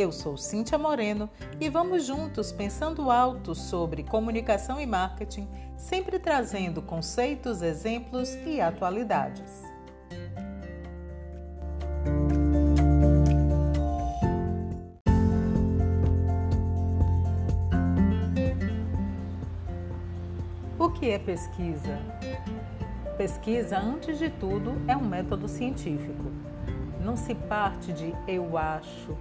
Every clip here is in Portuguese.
Eu sou Cíntia Moreno e vamos juntos pensando alto sobre comunicação e marketing, sempre trazendo conceitos, exemplos e atualidades. O que é pesquisa? Pesquisa, antes de tudo, é um método científico. Não se parte de eu acho,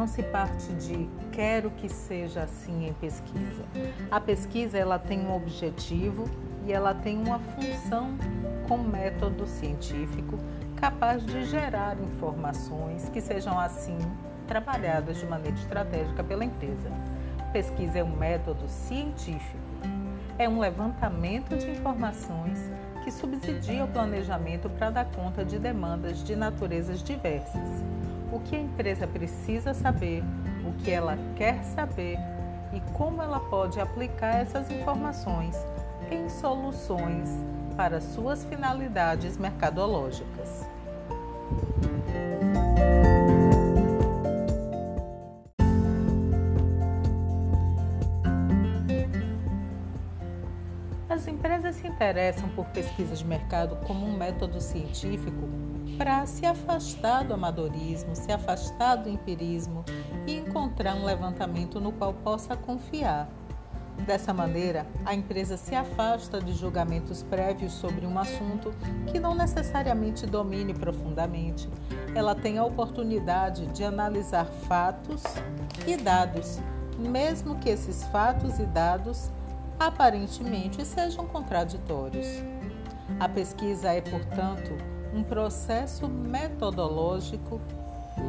não se parte de quero que seja assim em pesquisa. A pesquisa ela tem um objetivo e ela tem uma função com método científico capaz de gerar informações que sejam assim trabalhadas de maneira estratégica pela empresa. Pesquisa é um método científico, é um levantamento de informações que subsidia o planejamento para dar conta de demandas de naturezas diversas o que a empresa precisa saber, o que ela quer saber e como ela pode aplicar essas informações em soluções para suas finalidades mercadológicas. As empresas se interessam por pesquisas de mercado como um método científico para se afastar do amadorismo, se afastar do empirismo e encontrar um levantamento no qual possa confiar. Dessa maneira, a empresa se afasta de julgamentos prévios sobre um assunto que não necessariamente domine profundamente. Ela tem a oportunidade de analisar fatos e dados, mesmo que esses fatos e dados aparentemente sejam contraditórios. A pesquisa é, portanto, um processo metodológico,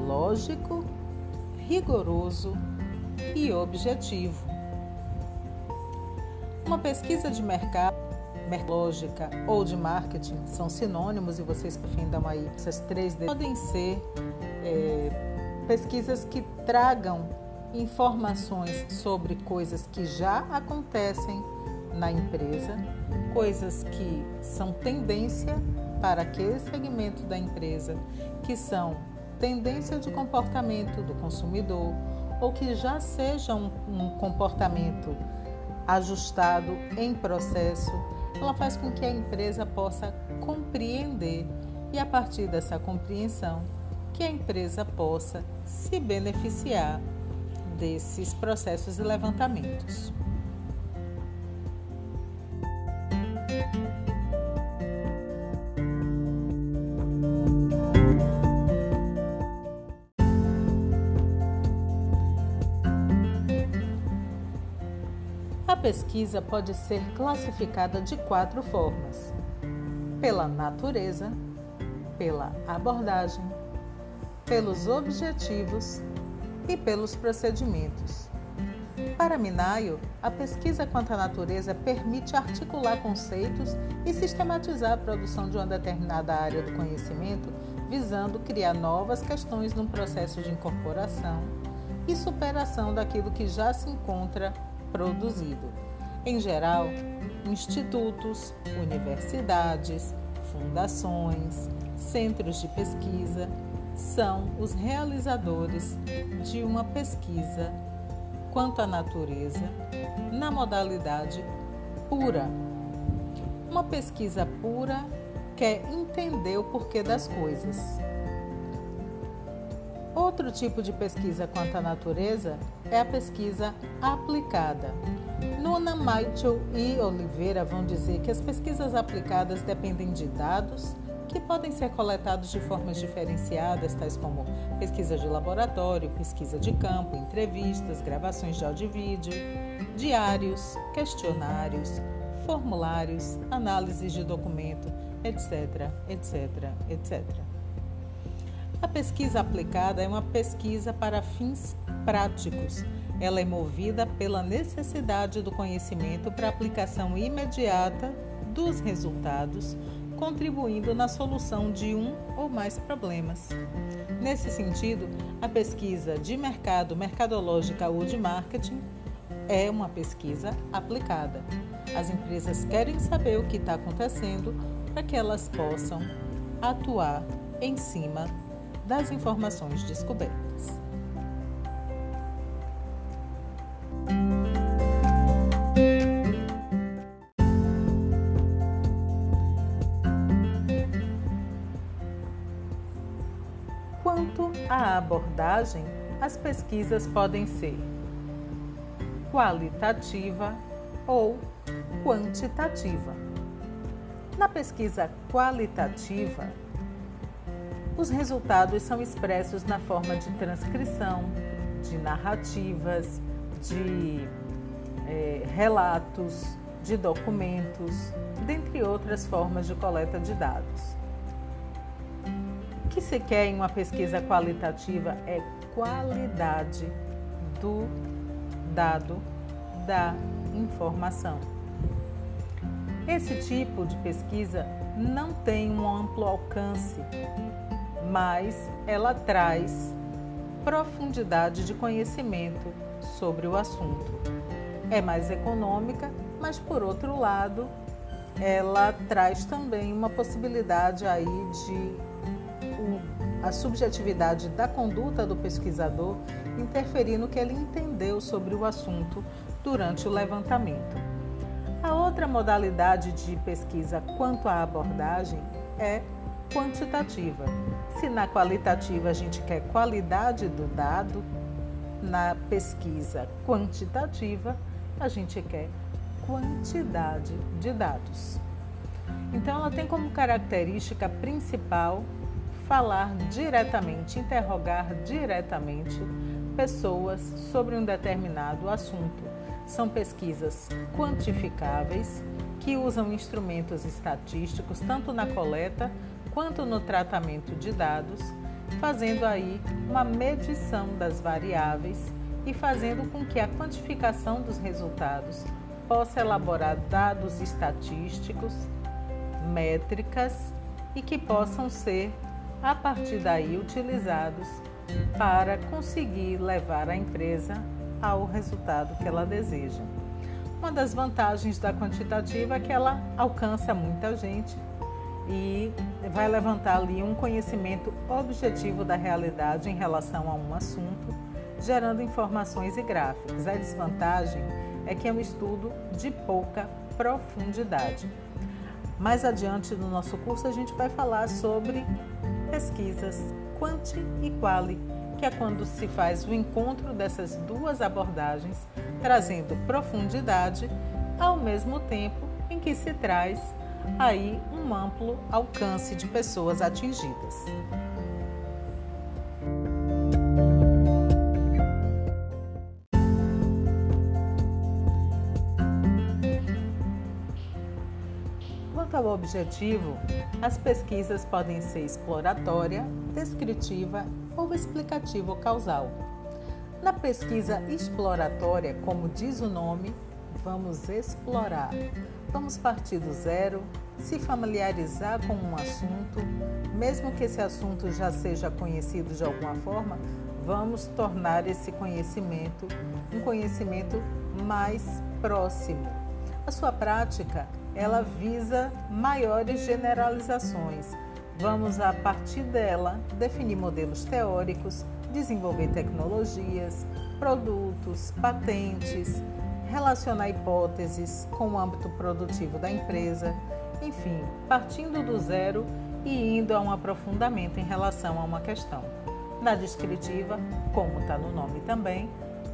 lógico, rigoroso e objetivo. Uma pesquisa de mercado, lógica ou de marketing são sinônimos e vocês defendam aí essas três podem ser é, pesquisas que tragam informações sobre coisas que já acontecem na empresa, coisas que são tendência para aquele segmento da empresa, que são tendência de comportamento do consumidor ou que já seja um, um comportamento ajustado em processo, ela faz com que a empresa possa compreender e a partir dessa compreensão que a empresa possa se beneficiar desses processos e levantamentos. Pesquisa pode ser classificada de quatro formas: pela natureza, pela abordagem, pelos objetivos e pelos procedimentos. Para Minayo, a pesquisa quanto à natureza permite articular conceitos e sistematizar a produção de uma determinada área do conhecimento, visando criar novas questões num processo de incorporação e superação daquilo que já se encontra produzido. Em geral, institutos, universidades, fundações, centros de pesquisa são os realizadores de uma pesquisa quanto à natureza na modalidade pura. Uma pesquisa pura quer entender o porquê das coisas. Outro tipo de pesquisa quanto à natureza é a pesquisa aplicada. Nuna Maichel e Oliveira vão dizer que as pesquisas aplicadas dependem de dados que podem ser coletados de formas diferenciadas, tais como pesquisa de laboratório, pesquisa de campo, entrevistas, gravações de áudio e vídeo, diários, questionários, formulários, análises de documento, etc, etc, etc. A pesquisa aplicada é uma pesquisa para fins práticos. Ela é movida pela necessidade do conhecimento para aplicação imediata dos resultados, contribuindo na solução de um ou mais problemas. Nesse sentido, a pesquisa de mercado, mercadológica ou de marketing é uma pesquisa aplicada. As empresas querem saber o que está acontecendo para que elas possam atuar em cima das informações descobertas. Quanto à abordagem, as pesquisas podem ser qualitativa ou quantitativa. Na pesquisa qualitativa, os resultados são expressos na forma de transcrição, de narrativas, de é, relatos, de documentos, dentre outras formas de coleta de dados. O que se quer em uma pesquisa qualitativa é qualidade do dado, da informação. Esse tipo de pesquisa não tem um amplo alcance, mas ela traz profundidade de conhecimento sobre o assunto. É mais econômica, mas por outro lado, ela traz também uma possibilidade aí de a subjetividade da conduta do pesquisador interferir no que ele entendeu sobre o assunto durante o levantamento. A outra modalidade de pesquisa quanto à abordagem é quantitativa. Se na qualitativa a gente quer qualidade do dado, na pesquisa quantitativa a gente quer quantidade de dados. Então, ela tem como característica principal falar diretamente, interrogar diretamente pessoas sobre um determinado assunto. São pesquisas quantificáveis que usam instrumentos estatísticos tanto na coleta quanto no tratamento de dados, fazendo aí uma medição das variáveis e fazendo com que a quantificação dos resultados possa elaborar dados estatísticos, métricas e que possam ser a partir daí utilizados para conseguir levar a empresa ao resultado que ela deseja. Uma das vantagens da quantitativa é que ela alcança muita gente e vai levantar ali um conhecimento objetivo da realidade em relação a um assunto, gerando informações e gráficos. A desvantagem é que é um estudo de pouca profundidade. Mais adiante no nosso curso, a gente vai falar sobre pesquisas quanti e quali, que é quando se faz o encontro dessas duas abordagens, trazendo profundidade ao mesmo tempo em que se traz aí um amplo alcance de pessoas atingidas. Quanto ao objetivo, as pesquisas podem ser exploratória, descritiva ou explicativa ou causal. Na pesquisa exploratória, como diz o nome, vamos explorar. Vamos partir do zero, se familiarizar com um assunto, mesmo que esse assunto já seja conhecido de alguma forma, vamos tornar esse conhecimento um conhecimento mais próximo. A sua prática ela visa maiores generalizações. Vamos, a partir dela, definir modelos teóricos, desenvolver tecnologias, produtos, patentes, relacionar hipóteses com o âmbito produtivo da empresa, enfim, partindo do zero e indo a um aprofundamento em relação a uma questão. Na descritiva, como está no nome também,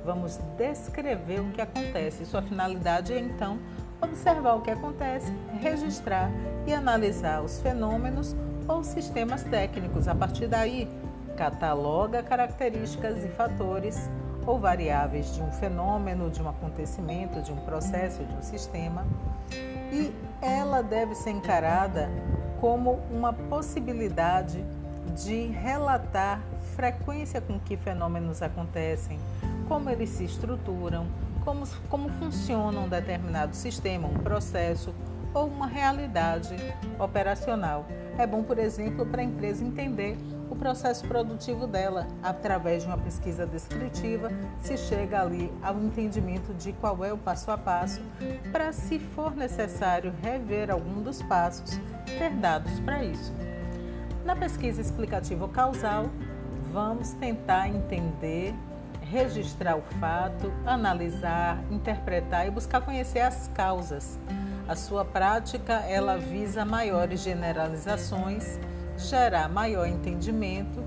vamos descrever o que acontece. Sua finalidade é então observar o que acontece, registrar e analisar os fenômenos ou sistemas técnicos. A partir daí, cataloga características e fatores ou variáveis de um fenômeno, de um acontecimento, de um processo, de um sistema, e ela deve ser encarada como uma possibilidade de relatar frequência com que fenômenos acontecem, como eles se estruturam, como, como funciona um determinado sistema, um processo ou uma realidade operacional. É bom, por exemplo, para a empresa entender o processo produtivo dela. Através de uma pesquisa descritiva, se chega ali ao entendimento de qual é o passo a passo, para, se for necessário rever algum dos passos, ter dados para isso. Na pesquisa explicativa causal, vamos tentar entender, registrar o fato, analisar, interpretar e buscar conhecer as causas. A sua prática, ela visa maiores generalizações, gerar maior entendimento,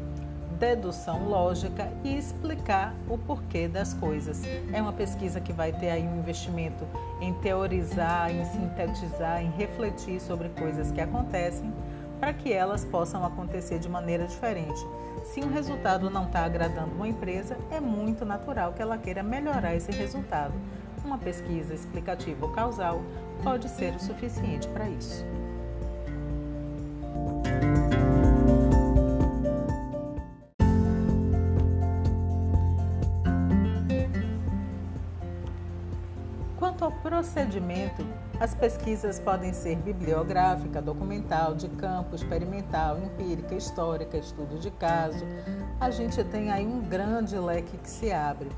dedução lógica e explicar o porquê das coisas. É uma pesquisa que vai ter aí um investimento em teorizar, em sintetizar, em refletir sobre coisas que acontecem para que elas possam acontecer de maneira diferente. Se um resultado não está agradando uma empresa, é muito natural que ela queira melhorar esse resultado. Uma pesquisa explicativa ou causal pode ser o suficiente para isso. Procedimento, as pesquisas podem ser bibliográfica, documental, de campo, experimental, empírica, histórica, estudo de caso. A gente tem aí um grande leque que se abre.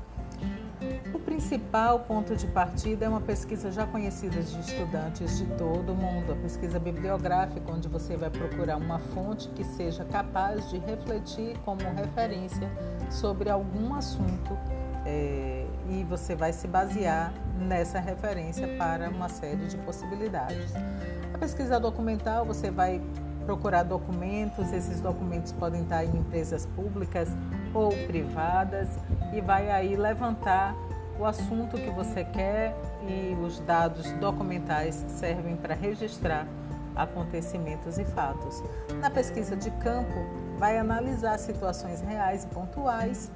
O principal ponto de partida é uma pesquisa já conhecida de estudantes de todo o mundo, a pesquisa bibliográfica, onde você vai procurar uma fonte que seja capaz de refletir como referência sobre algum assunto é, e você vai se basear nessa referência para uma série de possibilidades. A pesquisa documental, você vai procurar documentos, esses documentos podem estar em empresas públicas ou privadas e vai aí levantar o assunto que você quer e os dados documentais servem para registrar acontecimentos e fatos. Na pesquisa de campo, vai analisar situações reais e pontuais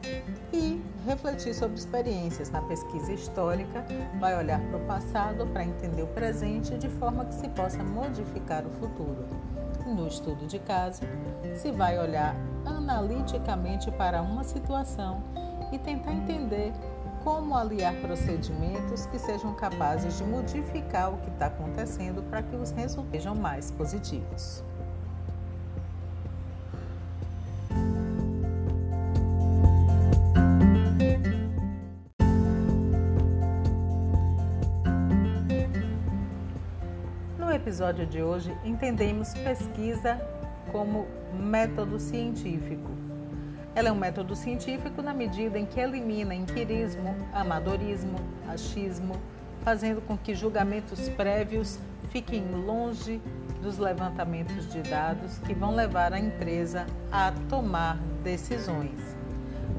e refletir sobre experiências. Na pesquisa histórica, vai olhar para o passado para entender o presente de forma que se possa modificar o futuro. No estudo de caso, se vai olhar analiticamente para uma situação e tentar entender como aliar procedimentos que sejam capazes de modificar o que está acontecendo para que os resultados sejam mais positivos. Episódio de hoje, entendemos pesquisa como método científico ela é um método científico na medida em que elimina empirismo, amadorismo, achismo, fazendo com que julgamentos prévios fiquem longe dos levantamentos de dados que vão levar a empresa a tomar decisões.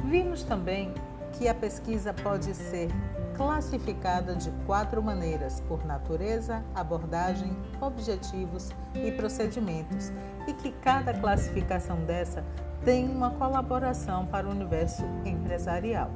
Vimos também que a pesquisa pode ser classificada de quatro maneiras: por natureza, abordagem, objetivos e procedimentos, e que cada classificação dessa tem uma colaboração para o universo empresarial.